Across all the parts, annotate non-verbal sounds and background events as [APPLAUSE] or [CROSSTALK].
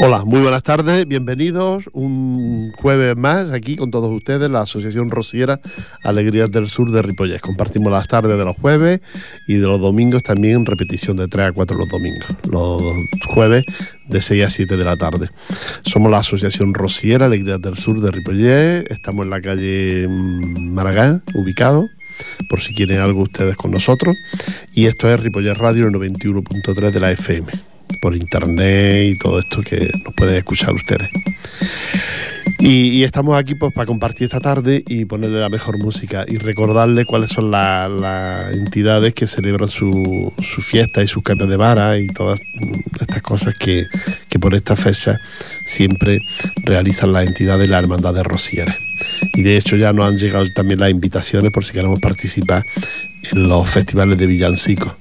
Hola, muy buenas tardes, bienvenidos un jueves más aquí con todos ustedes, la Asociación Rociera Alegrías del Sur de Ripollés. Compartimos las tardes de los jueves y de los domingos también repetición de 3 a 4 los domingos, los jueves de 6 a 7 de la tarde. Somos la Asociación Rociera Alegrías del Sur de Ripollés, estamos en la calle Maragán, ubicado por si quieren algo ustedes con nosotros. Y esto es Ripollés Radio 91.3 de la FM por internet y todo esto que nos pueden escuchar ustedes. Y, estamos aquí pues para compartir esta tarde y ponerle la mejor música y recordarle cuáles son las entidades que celebran su, su, fiesta y sus cambios de vara y todas estas cosas que, que por esta fecha siempre realizan las entidades de la Hermandad de Rosieres. Y de hecho ya nos han llegado también las invitaciones por si queremos participar los festivales de villancicos.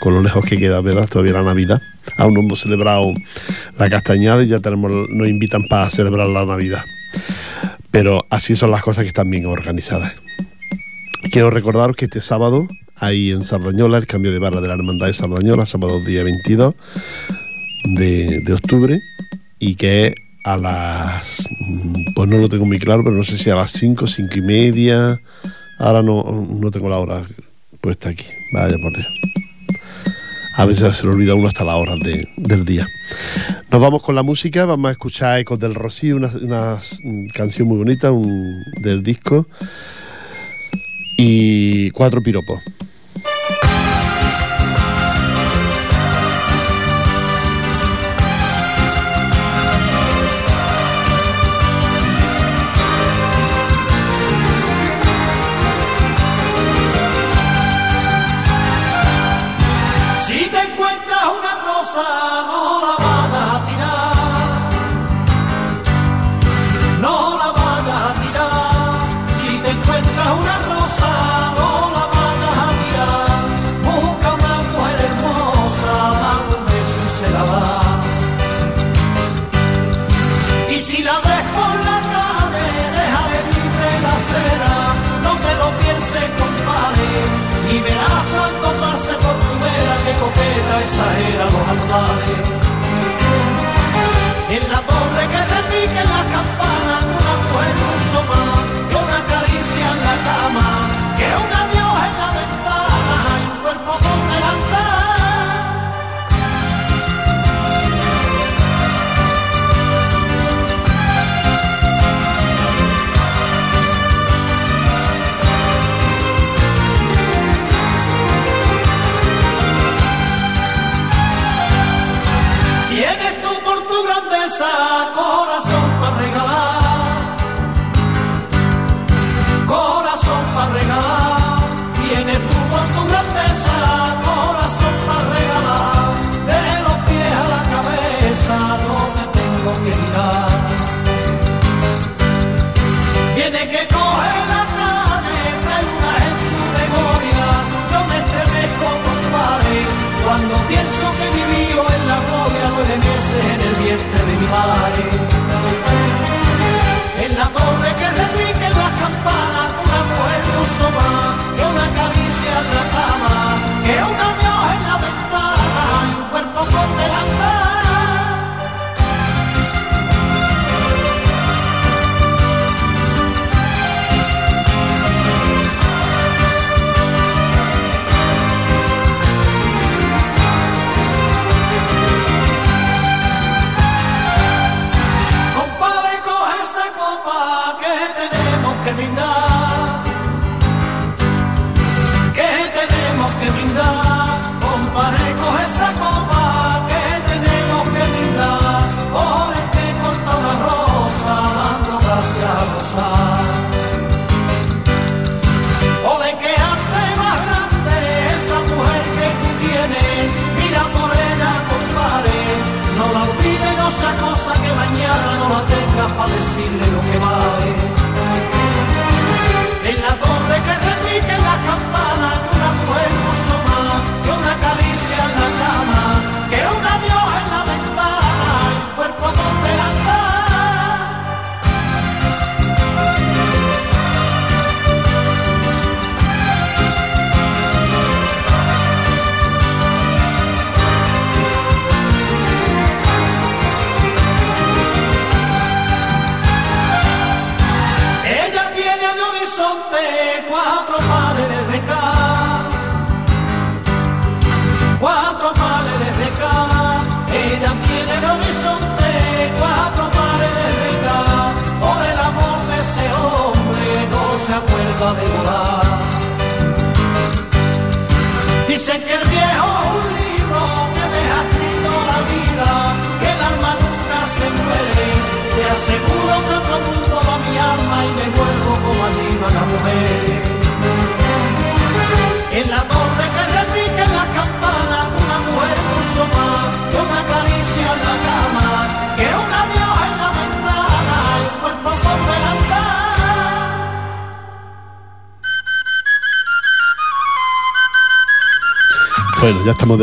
con lo lejos que queda, ¿verdad? Todavía la Navidad aún no hemos celebrado la castañada y ya tenemos, nos invitan para celebrar la Navidad. Pero así son las cosas que están bien organizadas. Quiero recordaros que este sábado hay en Sardañola el cambio de barra de la Hermandad de Sardañola, sábado día 22 de, octubre, y que a las, pues no lo tengo muy claro, pero no sé si a las 5, 5 y media, ahora no, no tengo la hora puesta aquí, vaya por Dios a veces se le olvida uno hasta la hora del día. Nos vamos con la música, vamos a escuchar Ecos del Rocío, una, canción muy bonita del disco, y cuatro piropos. 마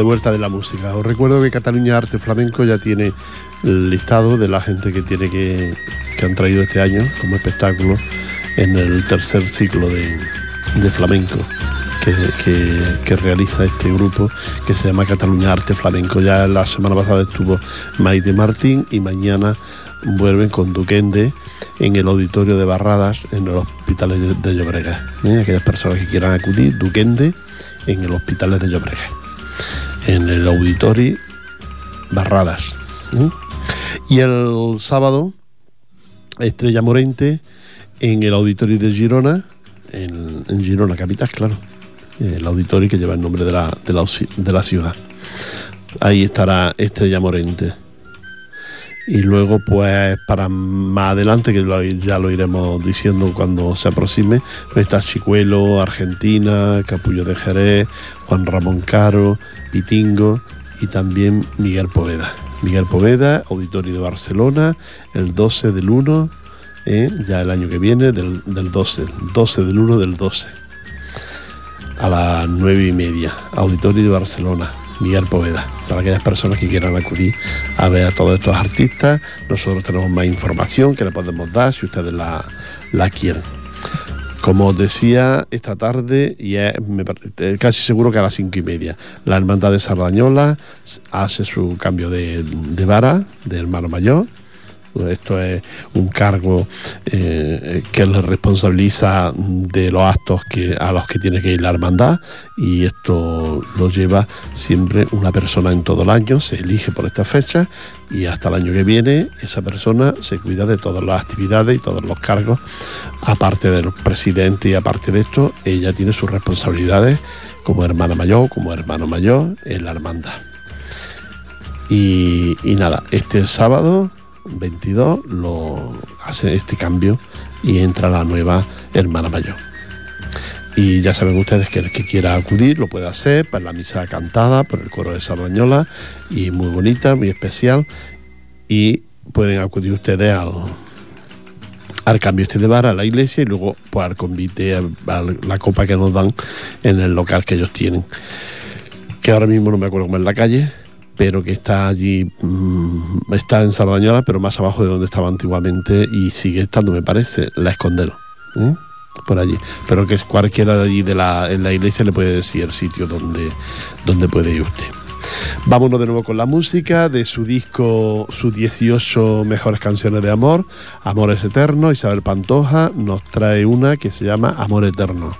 de vuelta de la música. Os recuerdo que Cataluña Arte Flamenco ya tiene el listado de la gente que tiene que, que han traído este año como espectáculo en el tercer ciclo de, de flamenco que, que- realiza este grupo que se llama Cataluña Arte Flamenco. Ya la semana pasada estuvo Maite Martín y mañana vuelven con Duquende en el auditorio de Barradas en el hospital de, Llobregat. ¿eh? Aquellas personas que quieran acudir, Duquende en el hospital de Llobregat en el auditorio Barradas. ¿eh? Y el sábado, Estrella Morente en el auditorio de Girona, en, Girona, capital, claro. El auditorio que lleva el nombre de la, de la, de la ciudad. Ahí estará Estrella Morente. Y luego, pues, para más adelante, que ya lo iremos diciendo cuando se aproxime, pues está Chicuelo, Argentina, Capullo de Jerez, Juan Ramón Caro, Pitingo y también Miguel Poveda. Miguel Poveda, Auditorio de Barcelona, el 12 del 1, eh, ya el año que viene, del, del 12, el 12 del 1 del 12 a las nueve y media, Auditorio de Barcelona, Miguel Poveda, para aquellas personas que quieran acudir a ver a todos estos artistas. Nosotros tenemos más información que le podemos dar si ustedes la, la quieren. Como os decía, esta tarde, y es eh, casi seguro que a las cinco y media, la Hermandad de Sardañola hace su cambio de, de vara, de hermano mayor. Esto es un cargo eh, que le responsabiliza de los actos que, a los que tiene que ir la hermandad y esto lo lleva siempre una persona en todo el año, se elige por esta fecha y hasta el año que viene esa persona se cuida de todas las actividades y todos los cargos, aparte del presidente y aparte de esto, ella tiene sus responsabilidades como hermana mayor, como hermano mayor en la hermandad. Y, y nada, este sábado 22 lo hace este cambio y entra la nueva hermana mayor. Y ya saben ustedes que el que quiera acudir lo puede hacer para la misa cantada por el coro de Sardañola y muy bonita, muy especial. Y pueden acudir ustedes al, al cambio este de bar a la iglesia y luego pues, al convite a, a la copa que nos dan en el local que ellos tienen. Que ahora mismo no me acuerdo cómo es la calle, pero que está allí, mm, está en Sardañola, pero más abajo de donde estaba antiguamente y sigue estando, me parece, la Escondelo. ¿eh? Por allí. Pero que cualquiera de allí de la, en la iglesia le puede decir el sitio donde, donde puede ir usted. Vámonos de nuevo con la música de su disco, sus 18 mejores canciones de amor, Amores Eternos. Isabel Pantoja nos trae una que se llama Amor Eterno.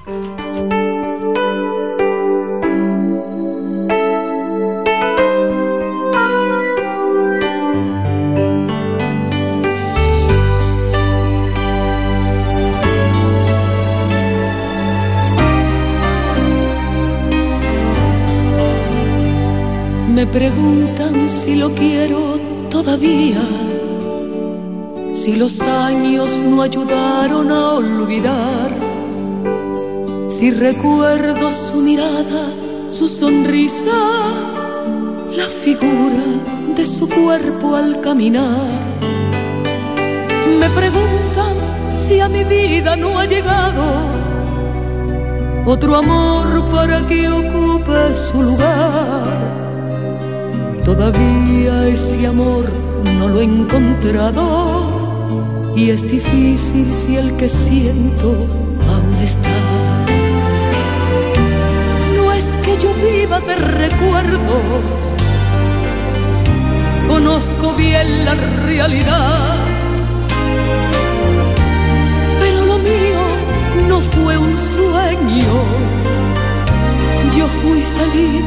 Preguntan si lo quiero todavía, si los años no ayudaron a olvidar, si recuerdo su mirada, su sonrisa, la figura de su cuerpo al caminar. Me preguntan si a mi vida no ha llegado otro amor para que ocupe su lugar. Todavía ese amor no lo he encontrado y es difícil si el que siento aún está. No es que yo viva de recuerdos, conozco bien la realidad, pero lo mío no fue un sueño, yo fui feliz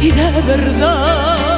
y de verdad.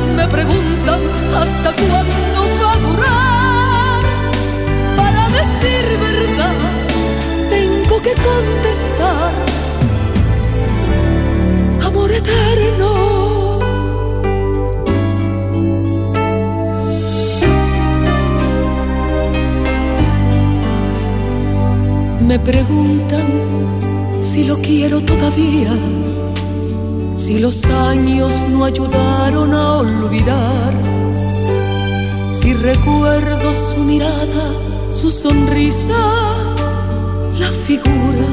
me preguntan hasta cuándo va a durar. Para decir verdad, tengo que contestar. Amor eterno. Me preguntan si lo quiero todavía, los años no ayudaron a olvidar, si recuerdo su mirada, su sonrisa, la figura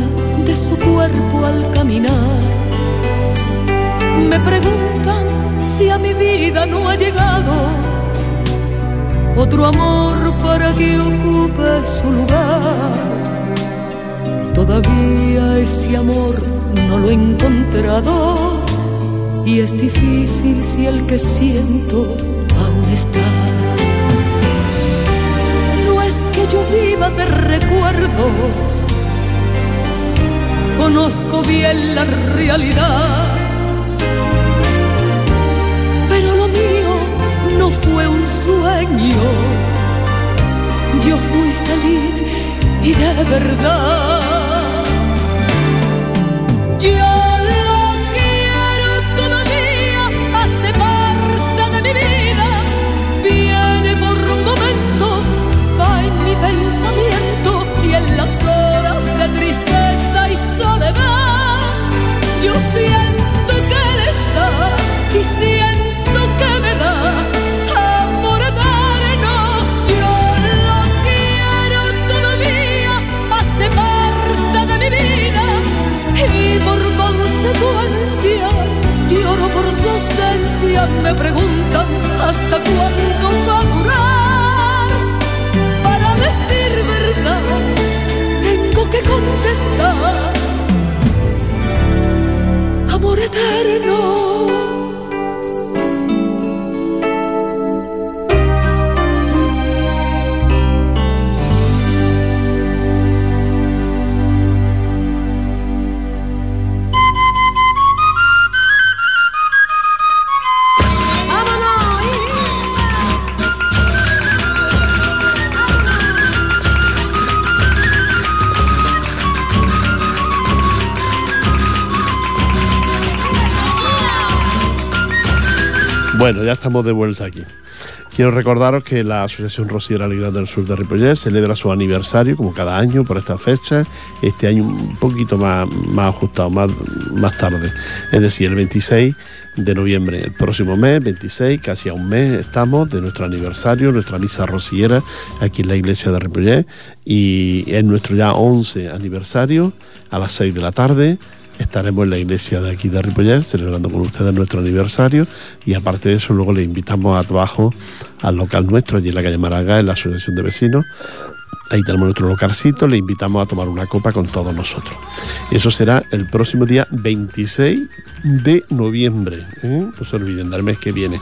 de su cuerpo al caminar. Me preguntan si a mi vida no ha llegado otro amor para que ocupe su lugar. Todavía ese amor no lo he encontrado y es difícil si el que siento aún está. No es que yo viva de recuerdos, conozco bien la realidad, pero lo mío no fue un sueño, yo fui feliz y de verdad. Bueno, ya estamos de vuelta aquí. Quiero recordaros que la Asociación Rociera Alegría del Sur de Ripollet celebra su aniversario, como cada año, por esta fecha. Este año un poquito más, más ajustado, más, más tarde. Es decir, el 26 de noviembre, el próximo mes, 26, casi a un mes estamos de nuestro aniversario, nuestra misa rociera aquí en la iglesia de Ripollet. Y es nuestro ya 11 aniversario, a las 6 de la tarde estaremos en la iglesia de aquí de Ripollet celebrando con ustedes nuestro aniversario y aparte de eso luego le invitamos a trabajo al local nuestro allí en la calle Maraga en la asociación de vecinos. Ahí tenemos nuestro localcito le invitamos a tomar una copa con todos nosotros. Eso será el próximo día 26 de noviembre no se olviden del mes que viene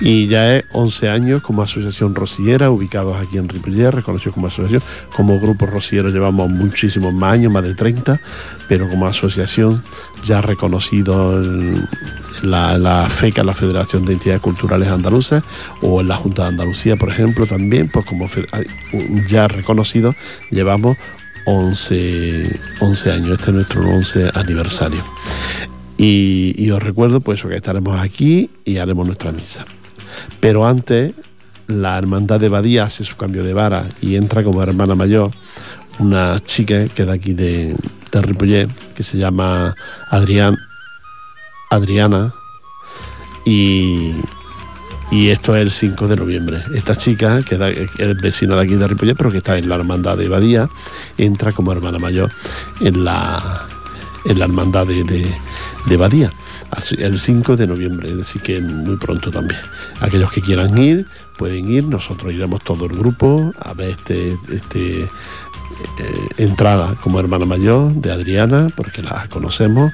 y ya es 11 años como asociación rociera, ubicados aquí en Ripollet, reconocidos como asociación. Como grupo rociero llevamos muchísimos más años, más de 30, pero como asociación ya reconocido la, FECA, la Federación de Entidades Culturales Andaluzas, o en la Junta de Andalucía, por ejemplo, también, pues como ya reconocido, llevamos 11, 11 años, este es nuestro 11 aniversario. Y, y os recuerdo pues que estaremos aquí y haremos nuestra misa. Pero antes, la hermandad de Badía hace su cambio de vara y entra como hermana mayor una chica que de aquí de, de que se llama Adrián, Adriana, y, y esto es el 5 de noviembre. Esta chica, que es vecina de aquí de Ripollet, pero que está en la hermandad de Badía, entra como hermana mayor en la, en la hermandad de, de, de Badía. Así, El 5 de noviembre, decir que muy pronto también. Aquellos que quieran ir, pueden ir, nosotros iremos todo el grupo a ver este, este eh, entrada como hermana mayor de Adriana, porque la conocemos,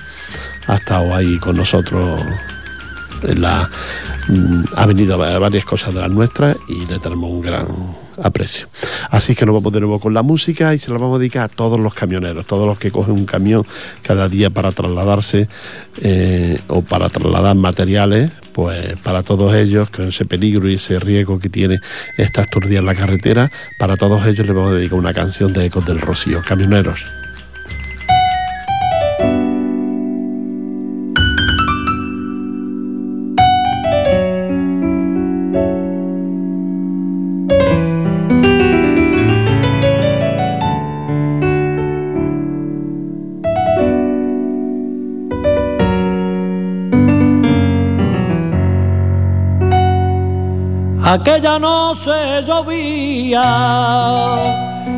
ha estado ahí con nosotros la, mm, ha venido a varias cosas de las nuestras y le tenemos un gran aprecio. Así que nos vamos de nuevo con la música y se la vamos a dedicar a todos los camioneros, todos los que cogen un camión cada día para trasladarse eh, o para trasladar materiales pues para todos ellos, con ese peligro y ese riesgo que tiene esta días en la carretera, para todos ellos le vamos a dedicar una canción de Ecos del Rocío, Camioneros. Aquella noche llovía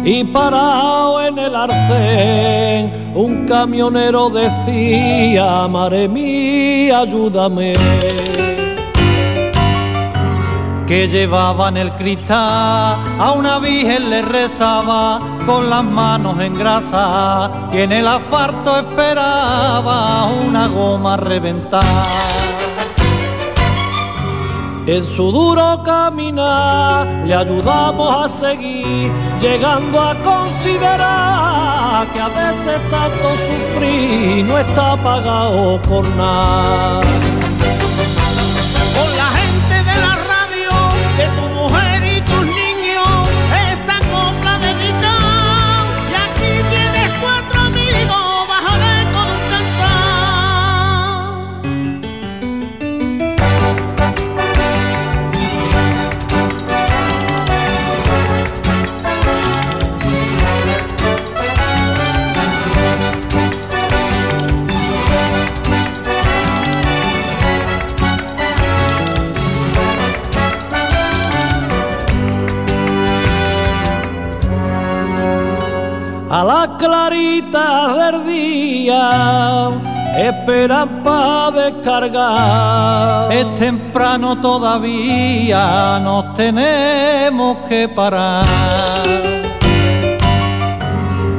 y parado en el arcén un camionero decía, Mare mía, ayúdame. Que llevaba en el cristal a una virgen le rezaba con las manos en grasa y en el asfalto esperaba una goma reventada. En su duro caminar le ayudamos a seguir, llegando a considerar que a veces tanto sufrir no está pagado por nada. Esperan pa descargar. Es temprano todavía, nos tenemos que parar.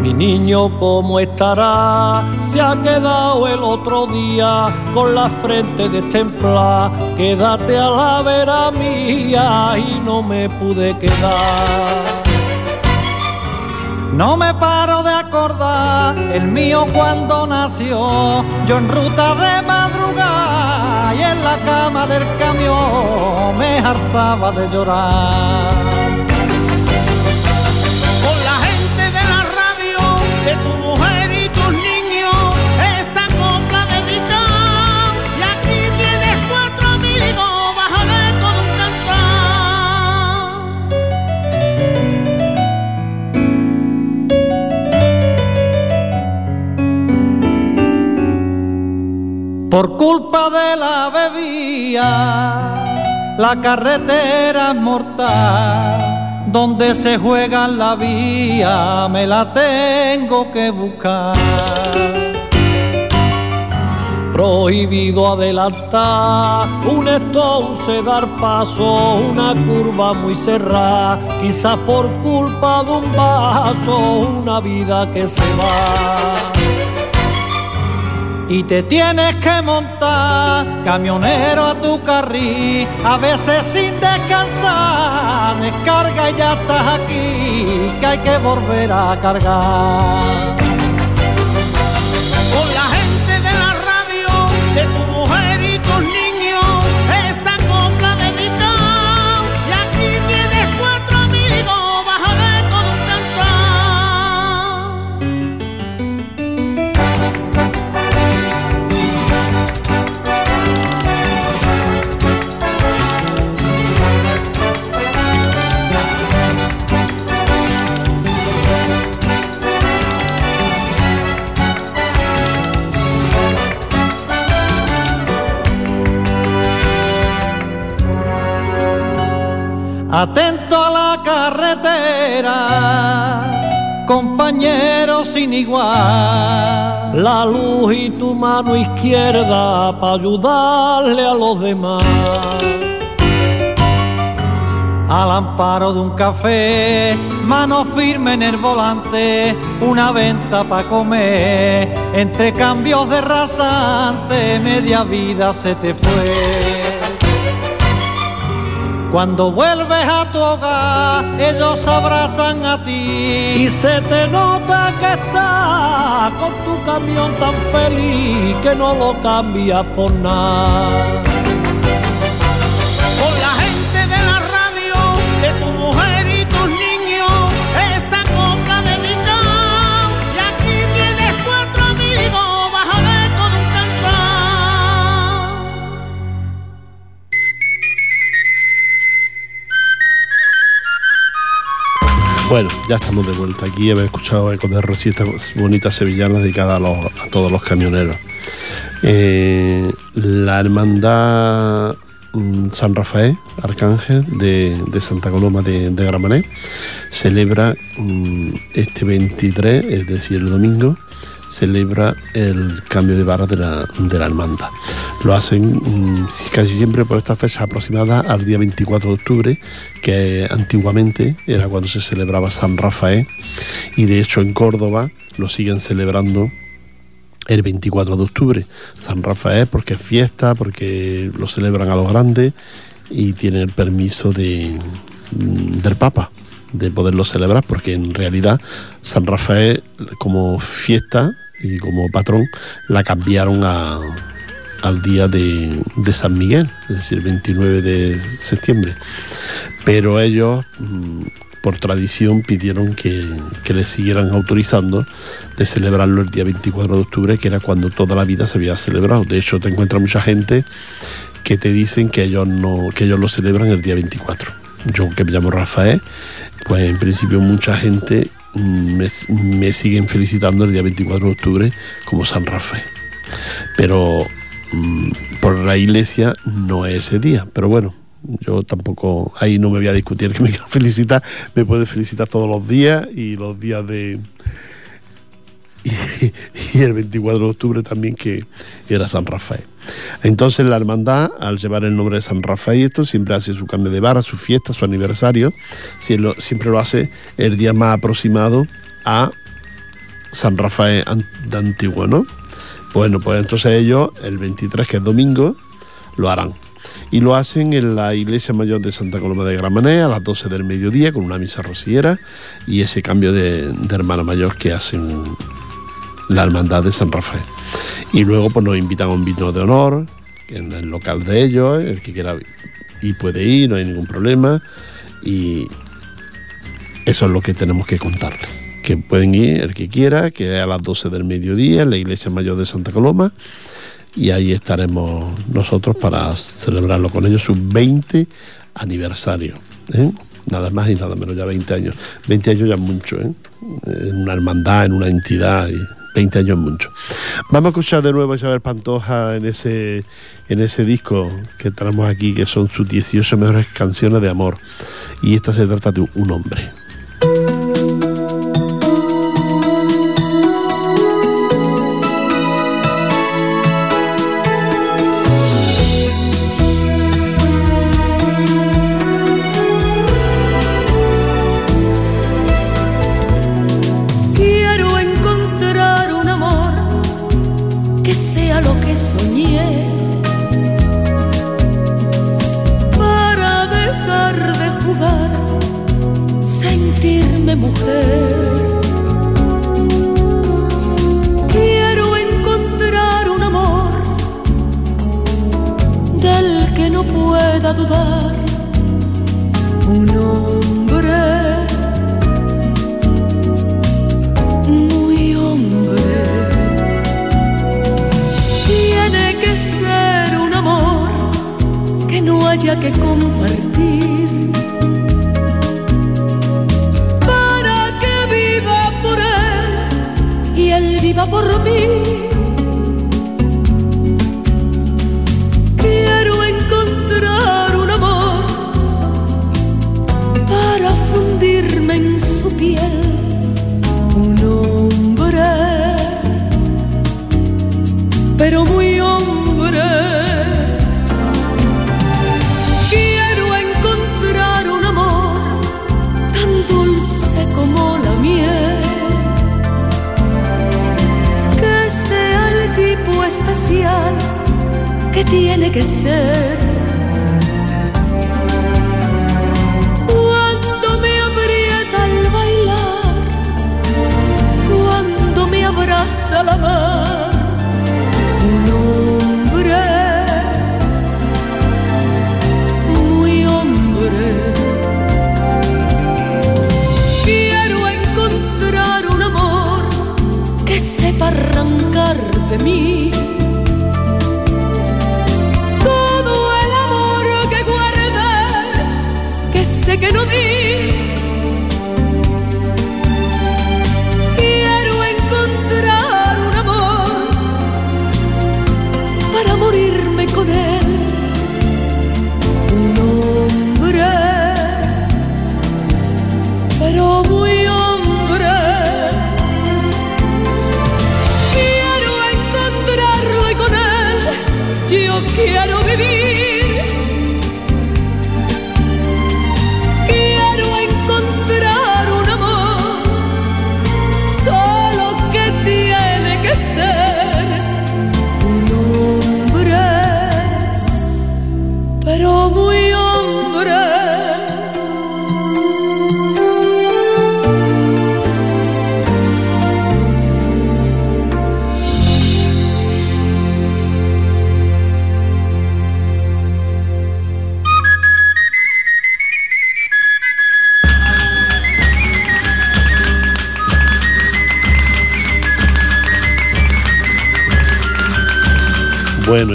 Mi niño, ¿cómo estará? Se ha quedado el otro día con la frente destemplada. Quédate a la vera mía y no me pude quedar. No me paro de acordar el mío cuando nació, yo en ruta de madrugada y en la cama del camión me hartaba de llorar. Por culpa de la bebida, la carretera es mortal. Donde se juega la vía, me la tengo que buscar. Prohibido adelantar, un entonces dar paso, una curva muy cerrada, quizás por culpa de un vaso, una vida que se va y te tienes que montar camionero a tu carril, a veces sin descansar, descarga y ya estás aquí, que hay que volver a cargar. Atento a la carretera, compañero sin igual. La luz y tu mano izquierda para ayudarle a los demás. Al amparo de un café, mano firme en el volante, una venta para comer. Entre cambios de rasante, media vida se te fue. Cuando vuelves a tu hogar, ellos abrazan a ti y se te nota que estás con tu camión tan feliz que no lo cambias por nada. Bueno, ya estamos de vuelta aquí. Habéis escuchado Ecos de Rocío, esta bonita sevillana dedicada a, los- a todos los camioneros. Eh, la hermandad mm, San Rafael, Arcángel de, Santa Coloma de, de celebra mm, este 23, es decir, el domingo, celebra el cambio de vara de la, de la hermandad. Lo hacen mm, casi siempre por esta fecha aproximada al día 24 de octubre, que antiguamente era cuando se celebraba San Rafael, y de hecho en Córdoba lo siguen celebrando el 24 de octubre. San Rafael porque es fiesta, porque lo celebran a los grandes y tienen el permiso de, mm, del Papa de poderlo celebrar, porque en realidad San Rafael como fiesta y como patrón la cambiaron al día de, de San Miguel, es decir, 29 de septiembre. Pero ellos, mm, por tradición, pidieron que, que le siguieran autorizando de celebrarlo el día 24 de octubre, que era cuando toda la vida se había celebrado. De hecho, te encuentras mucha gente que te dicen que ellos no, que ellos lo celebran el día 24. Yo que me llamo Rafael, pues en principio mucha gente mm, me, me siguen felicitando el día 24 de octubre como San Rafael. Pero mm, por la iglesia no es ese día. Pero bueno, yo tampoco, ahí no me voy a discutir que me quiero [LAUGHS] felicitar, me puede felicitar todos los días y los días de... [LAUGHS] Y el 24 de octubre también que era San Rafael. Entonces la hermandad, al llevar el nombre de San Rafael, esto siempre hace su cambio de vara, su fiesta, su aniversario, siempre lo hace el día más aproximado a San Rafael de Antiguo, ¿no? Bueno, pues entonces ellos, el 23, que es domingo, lo harán. Y lo hacen en la iglesia mayor de Santa Coloma de Gramané a las 12 del mediodía con una misa rociera y ese cambio de, de hermana mayor que hacen la hermandad de San Rafael. Y luego pues nos invitan a un vino de honor en el local de ellos, el que quiera y puede ir, no hay ningún problema. Y eso es lo que tenemos que contarles. Que pueden ir el que quiera, que es a las 12 del mediodía en la iglesia mayor de Santa Coloma. Y ahí estaremos nosotros para celebrarlo con ellos, su 20 aniversario. ¿eh? Nada más y nada menos, ya 20 años. 20 años ya es mucho, ¿eh? en una hermandad, en una entidad. 20 años mucho. Vamos a escuchar de nuevo a Isabel Pantoja en ese, en ese disco que tenemos aquí, que son sus 18 mejores canciones de amor. Y esta se trata de un hombre.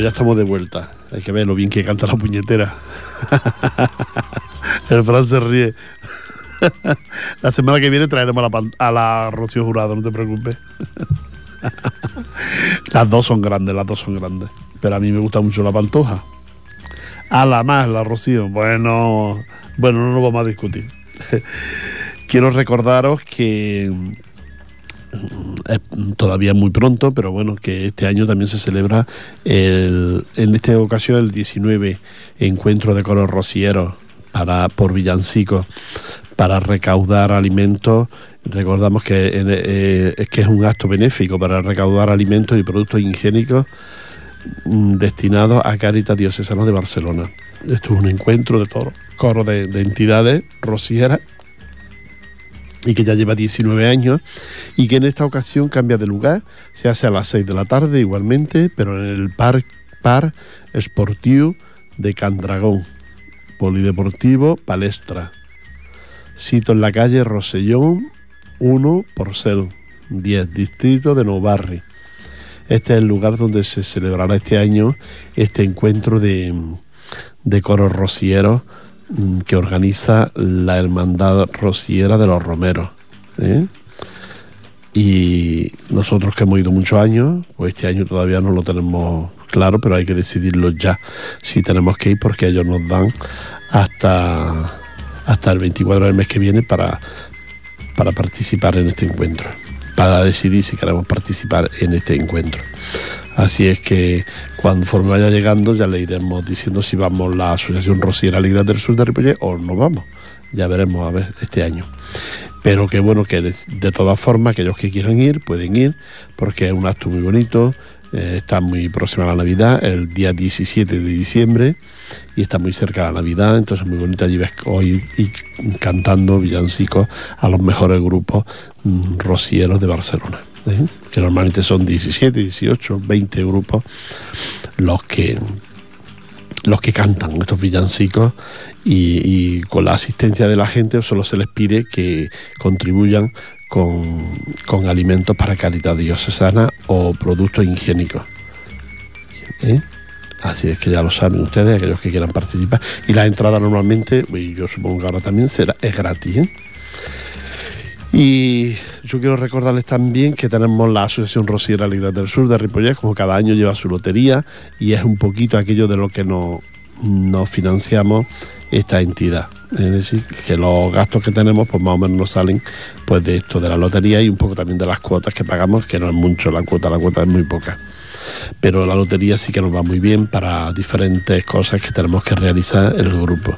Estamos de vuelta. Hay que ver lo bien que canta la puñetera. [LAUGHS] El Fran se ríe. [LAUGHS] La semana que viene traeremos a la, a la Rocío Jurado, no te preocupes. [LAUGHS] Las dos son grandes, las dos son grandes. Pero a mí me gusta mucho la pantoja. A la más, la Rocío. Bueno, bueno, no nos vamos a discutir. Quiero recordaros que es todavía muy pronto, pero bueno, que este año también se celebra el- en esta ocasión el 19 encuentro de coros rocieros para, por villancicos para recaudar alimentos. Recordamos que, eh, es que es un acto benéfico para recaudar alimentos y productos higiénicos mm, destinados a Caritas Diocesana de Barcelona. Esto es un encuentro de coros de, de entidades rocieras y que ya lleva 19 años y que en esta ocasión cambia de lugar, se hace a las 6 de la tarde igualmente, pero en el Par, par Esportiu de Candragón, Polideportivo Palestra, sito en la calle Rosellón 1 Porcel, 10, distrito de Nou Barri. Este es el lugar donde se celebrará este año este encuentro de, de coros rocieros que organiza la Hermandad Rociera de los Romeros. ¿eh? Y nosotros que hemos ido muchos años, pues este año todavía no lo tenemos claro, pero hay que decidirlo ya si tenemos que ir porque ellos nos dan hasta, hasta el 24 del mes que viene para, para participar en este encuentro, para decidir si queremos participar en este encuentro. Así es que conforme vaya llegando ya le iremos diciendo si vamos la Asociación Rociera Alegría del Sur de Ripollet o no vamos. Ya veremos a ver este año. Pero que bueno, que de, todas formas, aquellos que quieran ir, pueden ir, porque es un acto muy bonito, eh, está muy próxima a la Navidad, el día 17 de diciembre, y está muy cerca de la Navidad, entonces muy bonito allí ves hoy y cantando villancicos a los mejores grupos mm, rocieros de Barcelona, que normalmente son 17, 18, 20 grupos los que los que cantan estos villancicos y, con la asistencia de la gente solo se les pide que contribuyan con, con alimentos para caridad diocesana o productos higiénicos. ¿Eh? Así es que ya lo saben ustedes, aquellos que quieran participar. Y la entrada normalmente, yo supongo que ahora también será, es gratis. ¿eh? Y yo quiero recordarles también que tenemos la Asociación Rociera Alegría del Sur de Ripollet, como cada año lleva su lotería, y es un poquito aquello de lo que nos, nos financiamos esta entidad. Es decir, que los gastos que tenemos, pues más o menos nos salen pues de esto, de la lotería y un poco también de las cuotas que pagamos, que no es mucho la cuota, la cuota es muy poca pero la lotería sí que nos va muy bien para diferentes cosas que tenemos que realizar el grupo.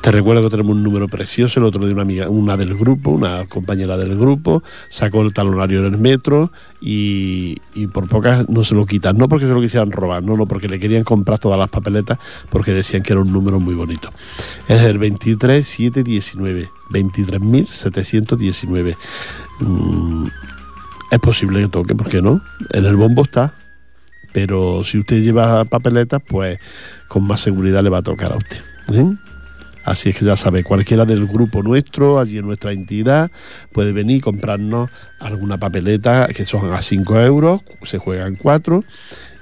Te recuerdo que tenemos un número precioso, el otro de una amiga, una del grupo, una compañera del grupo, sacó el talonario en el metro y, y por pocas no se lo quitan, no porque se lo quisieran robar, no, no, porque le querían comprar todas las papeletas porque decían que era un número muy bonito. Es el 23719, 23.719. Mm, es posible que toque, ¿por qué no? En el bombo está, pero si usted lleva papeletas, pues con más seguridad le va a tocar a usted. Así es que ya sabe, cualquiera del grupo nuestro, allí en nuestra entidad, puede venir y comprarnos alguna papeleta que son a 5 euros, se juegan 4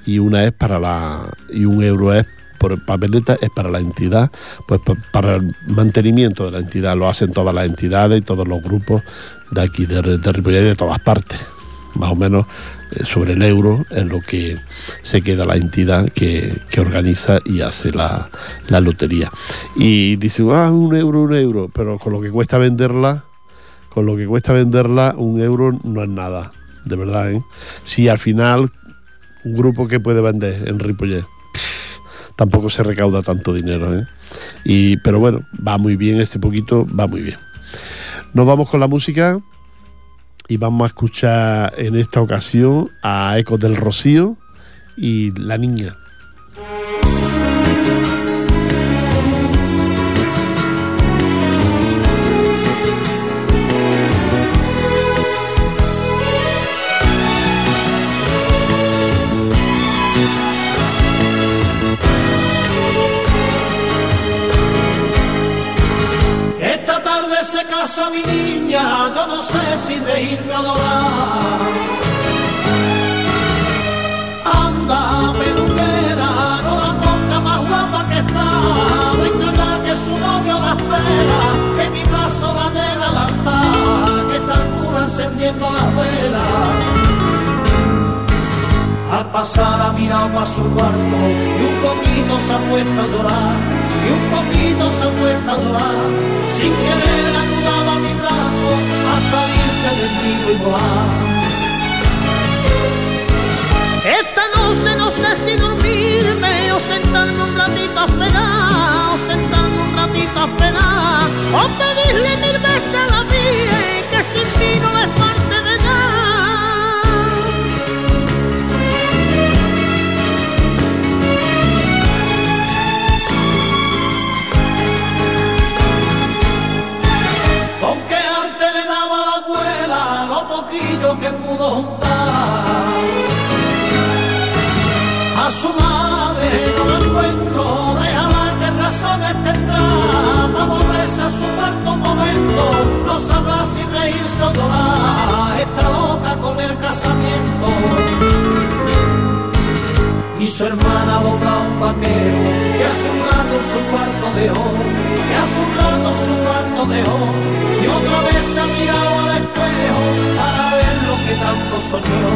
y una es para la. y un euro es por papeleta es para la entidad, pues pa- para el mantenimiento de la entidad, lo hacen todas las entidades y todos los grupos de aquí, de, de de todas partes. Más o menos eh, sobre el euro es lo que se queda la entidad que, que organiza y hace la, la lotería. Y dice, ah, un euro, un euro, pero con lo que cuesta venderla, con lo que cuesta venderla, un euro no es nada, de verdad, ¿eh? Si al final, un grupo que puede vender en Ripollet, tampoco se recauda tanto dinero. ¿eh? Y, pero bueno, va muy bien este poquito, va muy bien. Nos vamos con la música y vamos a escuchar en esta ocasión a Ecos del Rocío y La Niña. Esta tarde se casa mi niña, yo no sé si reírme o llorar. Anda, peluquera, no la ponga más guapa que está. Venga ya que su novio la espera, que mi brazo la lleve al altar, que está cura encendiendo las velas. Al pasar ha mirado pa' su cuarto y un poquito se ha puesto a llorar, y un poquito se ha puesto a llorar, sin querer ayudaba cuarto dejó y otra vez se ha mirado al espejo para ver lo que tanto soñó.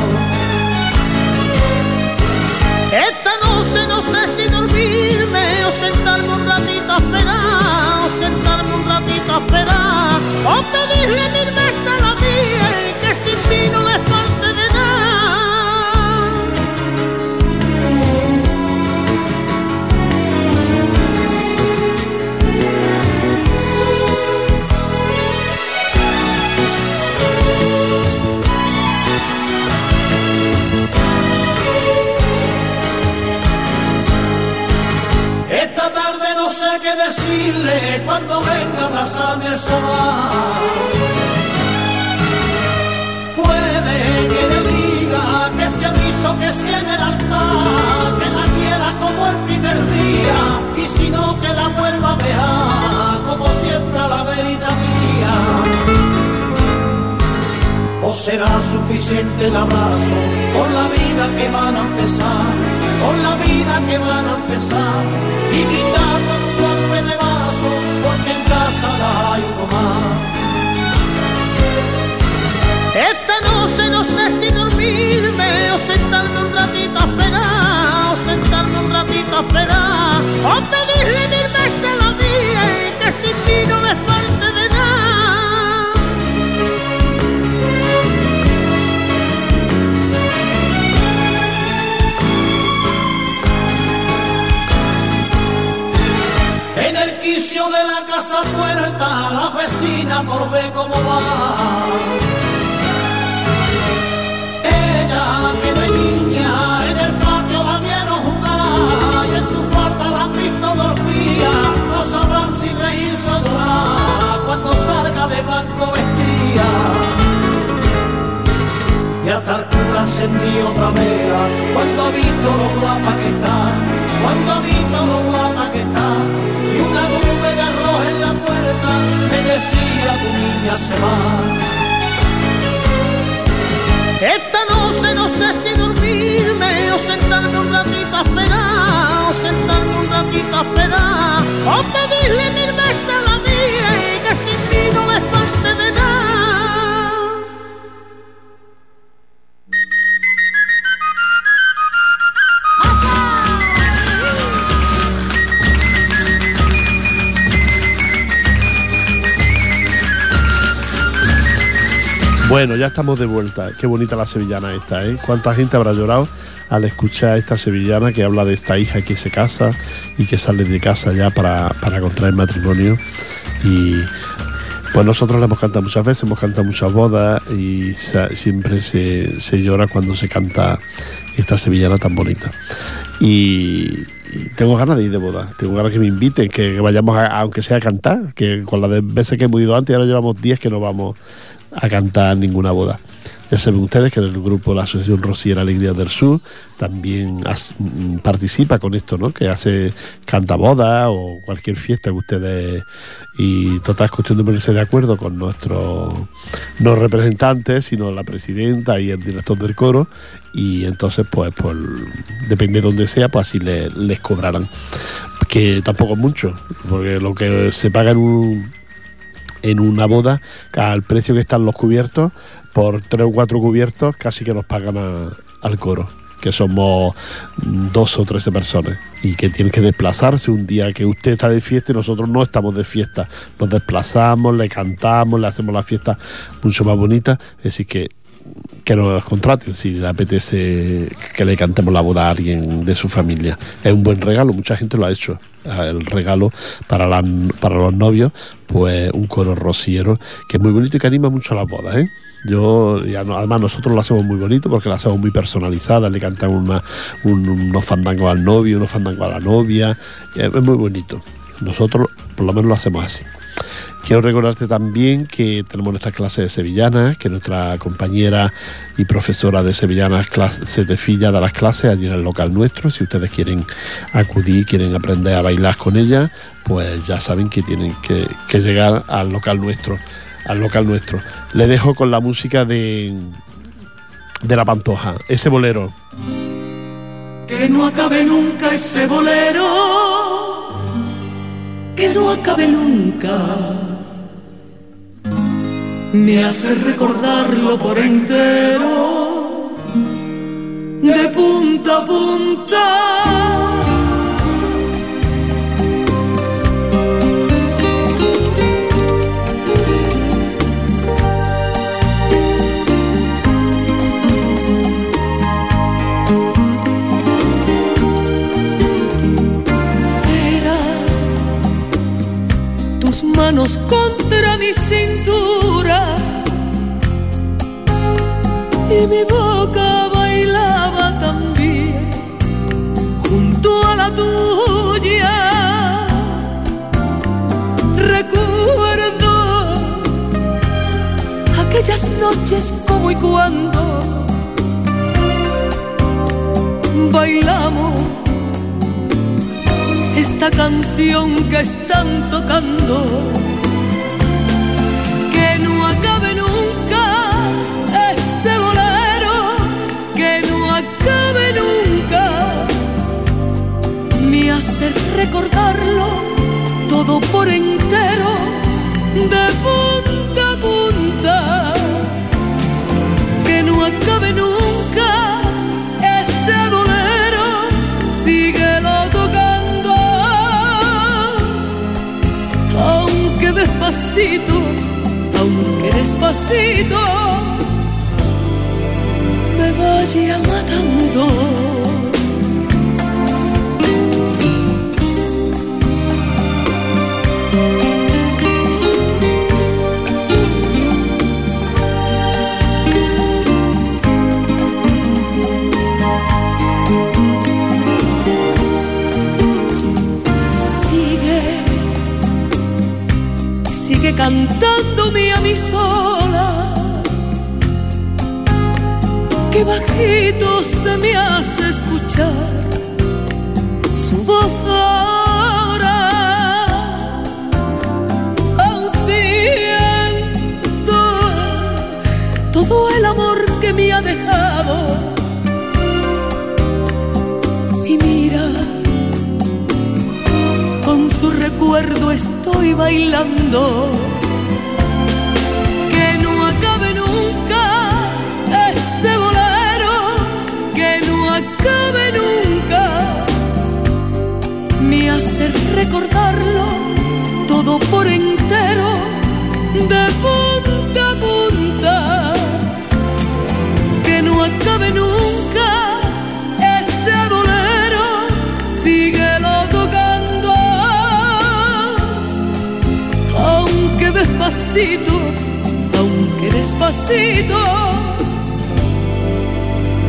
Esta noche no sé si dormirme o sentarme un ratito a esperar, o sentarme un ratito a esperar, o pedirle mil veces a la vida Puede que le diga que se aviso que si en el altar, que la quiera como el primer día, y si no que la vuelva a dejar, como siempre a la verita mía. ¿O será suficiente el abrazo con la vida que van a empezar? Con la vida que van a empezar y gritar Esta noche no sé si dormirme o sentarme un ratito a esperar, o sentarme un ratito a esperar, o pedirle mil veces a la vida que sin mí no le falte casa puerta, la vecina por ver cómo va. Ella que de niña en el patio la vieron jugar y en su falda la visto dormía. No sabrán si reírse o llorar cuando salga de blanco vestida. Y hasta el cura encendió otra vela cuando ha visto lo guapa que está, cuando se va. Esta noche no sé si dormirme o sentarme un ratito a esperar, o sentarme un ratito a esperar, o pedirle mil la Bueno, ya estamos de vuelta. Qué bonita la sevillana esta, ¿eh? ¿Cuánta gente habrá llorado al escuchar esta sevillana que habla de esta hija que se casa y que sale de casa ya para, para contraer matrimonio. Y pues nosotros la hemos cantado muchas veces, hemos cantado muchas bodas y siempre se, se llora cuando se canta esta sevillana tan bonita. Y, tengo ganas de ir de boda, tengo ganas que me inviten, que, que vayamos, a- aunque sea a cantar, que con las veces que hemos ido antes, ahora llevamos 10 que no vamos a cantar ninguna boda. Ya saben ustedes que en el grupo la Asociación Rociera Alegría del Sur también mm, participa con esto, ¿no? Que hace canta boda o cualquier fiesta que ustedes y total es cuestión de ponerse de acuerdo con nuestros no representantes, sino la presidenta y el director del coro y entonces pues depende de donde sea, pues así le- les cobrarán. Que tampoco es mucho, porque lo que se paga en un en una boda al precio que están los cubiertos, por tres o cuatro cubiertos casi que nos pagan a- al coro, que somos dos o trece personas y que tienen que desplazarse un día que usted está de fiesta y nosotros no estamos de fiesta. Nos desplazamos, le cantamos, le hacemos la fiesta mucho más bonita, es decir que que nos contraten si le apetece que le cantemos la boda a alguien de su familia. Es un buen regalo, mucha gente lo ha hecho. El regalo para, para los novios, pues un coro rociero, que es muy bonito y que anima mucho a las bodas, ¿eh? Yo, además nosotros lo hacemos muy bonito porque lo hacemos muy personalizada, le cantamos una- un- unos fandangos al novio, unos fandangos a la novia, es muy bonito. Nosotros por lo menos lo hacemos así. Quiero recordarte también que tenemos nuestra clase de sevillanas, que nuestra compañera y profesora de sevillanas clase, Setefilla da las clases allí en el local nuestro. Si ustedes quieren acudir, quieren aprender a bailar con ella, pues ya saben que tienen que, que llegar al local nuestro. Al local nuestro. Le dejo con la música de, de la Pantoja, ese bolero. Que no acabe nunca ese bolero, que no acabe nunca. Me hace recordarlo por entero, de punta a punta. Mi boca bailaba también junto a la tuya. Recuerdo aquellas noches como y cuando bailamos esta canción que están tocando. Hace recordarlo todo por entero, de punta a punta. Que no acabe nunca ese bolero, síguelo tocando aunque despacito, aunque despacito, me vaya matando. Me hace escuchar su voz ahora. Aún siento todo el amor que me ha dejado. Y mira con su recuerdo estoy bailando. recordarlo todo por entero, de punta a punta, que no acabe nunca ese bolero, síguelo tocando, aunque despacito, aunque despacito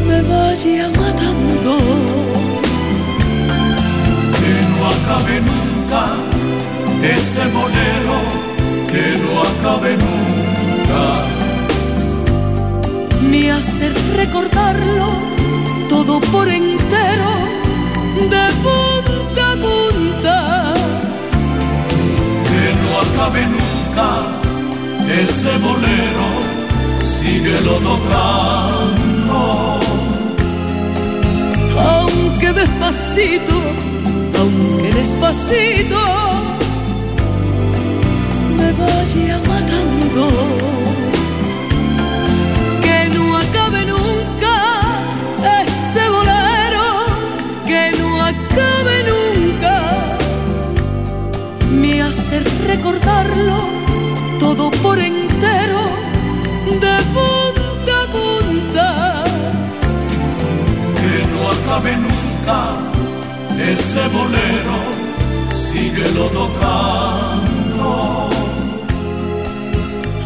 me vaya matando. Que no acabe nunca ese bolero, que no acabe nunca. Me hace recordarlo todo por entero, de punta a punta. Que no acabe nunca ese bolero, síguelo tocando. aunque despacito, aunque despacito, me vaya matando. Que no acabe nunca ese bolero, que no acabe nunca, me hace recordarlo todo por entero, de punta a punta. Que no acabe nunca ese bolero, síguelo tocando.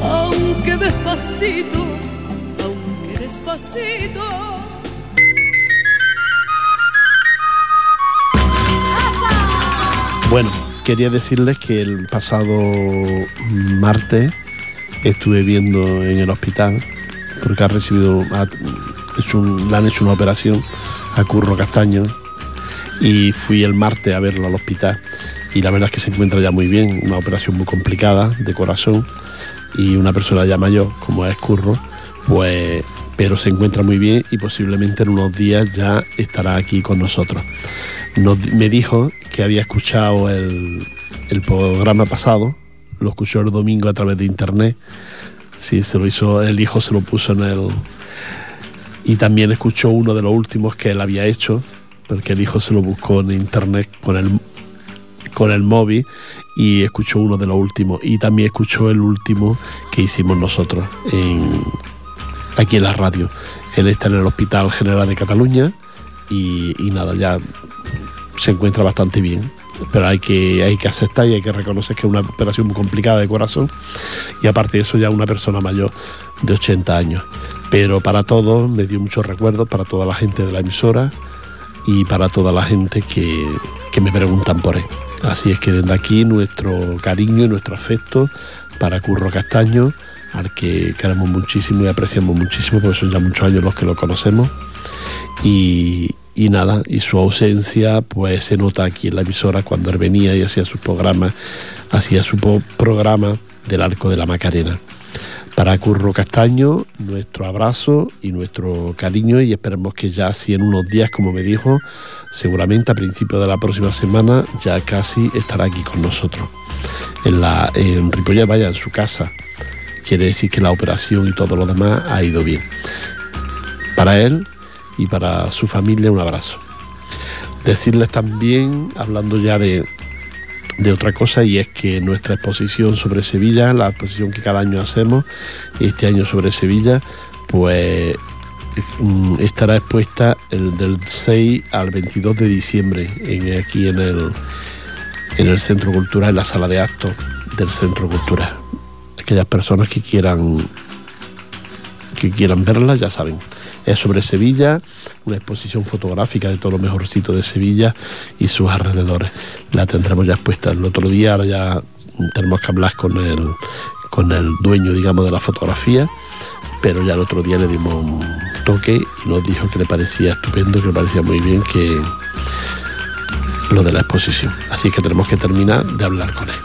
aunque despacito, aunque despacito. Bueno, quería decirles que el pasado martes estuve viendo en el hospital porque ha recibido, ha hecho un- le han hecho una operación a Curro Castaño y fui el martes a verlo al hospital y la verdad es que se encuentra ya muy bien, una operación muy complicada de corazón y una persona ya mayor como es Curro, pues pero se encuentra muy bien y posiblemente en unos días ya estará aquí con nosotros. Nos me dijo que había escuchado el, el programa pasado, lo escuchó el domingo a través de internet. Sí, se lo hizo, el hijo se lo puso en el. Y también escuchó uno de los últimos que él había hecho, porque el hijo se lo buscó en internet con el, con el móvil y escuchó uno de los últimos. Y también escuchó el último que hicimos nosotros aquí en la radio. Él está en el Hospital General de Cataluña y, y nada, ya se encuentra bastante bien. Pero hay que, hay que aceptar y hay que reconocer que es una operación muy complicada de corazón. Y aparte de eso, ya una persona mayor de 80 años. Pero para todos me dio muchos recuerdos, para toda la gente de la emisora y para toda la gente que, que me preguntan por él. Así es que desde aquí nuestro cariño y nuestro afecto para Curro Castaño, al que queremos muchísimo y apreciamos muchísimo, porque son ya muchos años los que lo conocemos. Y, y nada, y su ausencia pues se nota aquí en la emisora cuando él venía y hacía sus programas, hacía su programa del Arco de la Macarena. Para Curro Castaño, nuestro abrazo y nuestro cariño y esperemos que ya así en unos días, como me dijo, seguramente a principios de la próxima semana ya casi estará aquí con nosotros. En, la, en Ripollet, vaya, en su casa. Quiere decir que la operación y todo lo demás ha ido bien. Para él y para su familia un abrazo. Decirles también, hablando ya de, de otra cosa, y es que nuestra exposición sobre Sevilla, la exposición que cada año hacemos, este año sobre Sevilla, pues mm, estará expuesta el del 6 al 22 de diciembre en, aquí en el, en el Centro Cultural, en la sala de actos del Centro Cultural. Aquellas personas que quieran que quieran verla, ya saben. Es sobre Sevilla, una exposición fotográfica de todo lo mejorcito de Sevilla y sus alrededores. La tendremos ya expuesta el otro día, ahora ya tenemos que hablar con el, con el dueño, digamos, de la fotografía, pero ya el otro día le dimos un toque y nos dijo que le parecía estupendo, que le parecía muy bien que lo de la exposición. Así que tenemos que terminar de hablar con él.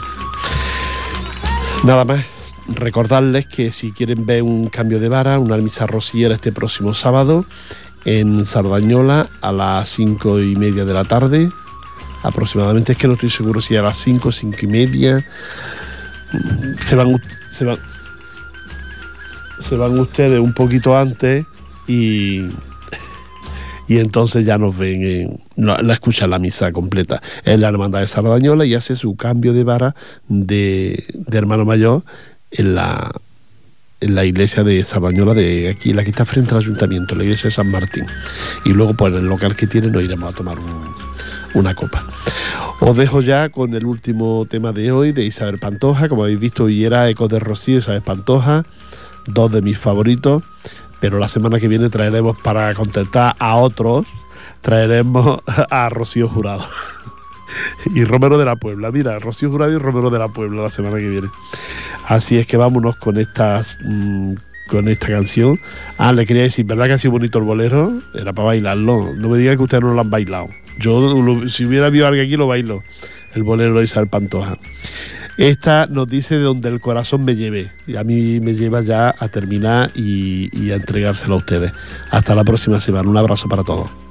Nada más. Recordarles que si quieren ver un cambio de vara, una misa rociera este próximo sábado en Sardañola a las cinco y media de la tarde, aproximadamente. Es que no estoy seguro si a las cinco, cinco y media. Se van, se van, se van ustedes un poquito antes y, y entonces ya nos ven, en, la, la escuchan la misa completa. Es la hermandad de Sardañola y hace su cambio de vara de, de hermano mayor en la, en la iglesia de Sardañola, de aquí, la que está frente al ayuntamiento, la iglesia de San Martín. Y luego, pues en el local que tiene, nos iremos a tomar un, una copa. Os dejo ya con el último tema de hoy de Isabel Pantoja. Como habéis visto, hoy era Eco de Rocío Isabel Pantoja, dos de mis favoritos. Pero la semana que viene traeremos para contentar a otros, traeremos [LAUGHS] a Rocío Jurado. Y Romero de la Puebla. Mira, Rocío Jurado y Romero de la Puebla la semana que viene. Así es que vámonos con mm, con esta canción. Ah, le quería decir, ¿verdad que ha sido bonito el bolero? Era para bailarlo. No me digan que ustedes no lo han bailado. Yo, si hubiera habido alguien aquí, lo bailo. El bolero de Isabel Pantoja. Esta nos dice de donde el corazón me lleve. Y a mí me lleva ya a terminar y, y a entregárselo a ustedes. Hasta la próxima semana. Un abrazo para todos.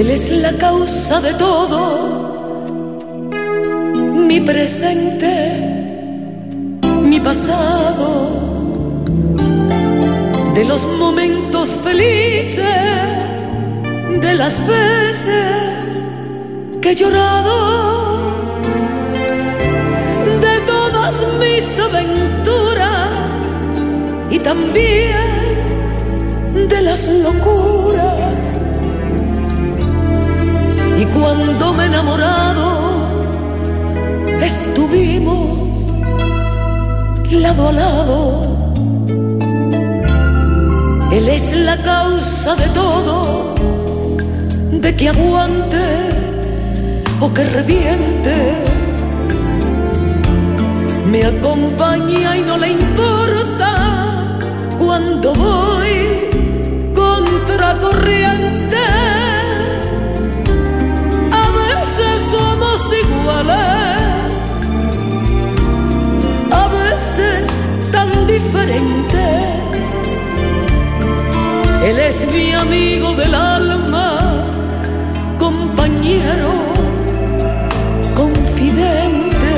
Él es la causa de todo, mi presente, mi pasado, de los momentos felices, de las veces que he llorado, de todas mis aventuras y también de las locuras cuando me he enamorado, estuvimos lado a lado. Él es la causa de todo, de que aguante o que reviente. Me acompaña y no le importa cuando voy contra corriente. Diferentes. Él es mi amigo del alma, compañero, confidente,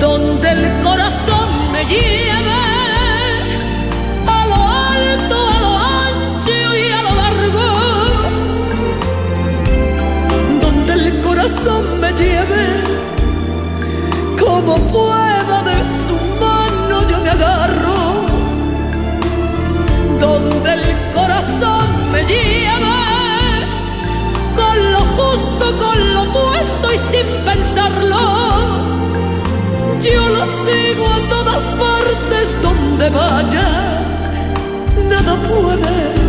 donde el corazón me lleva a lo alto, a lo ancho y a lo largo donde el corazón me lleve, como pueda el corazón me lleva, con lo justo, con lo puesto y sin pensarlo. Yo lo sigo a todas partes donde vaya, nada puede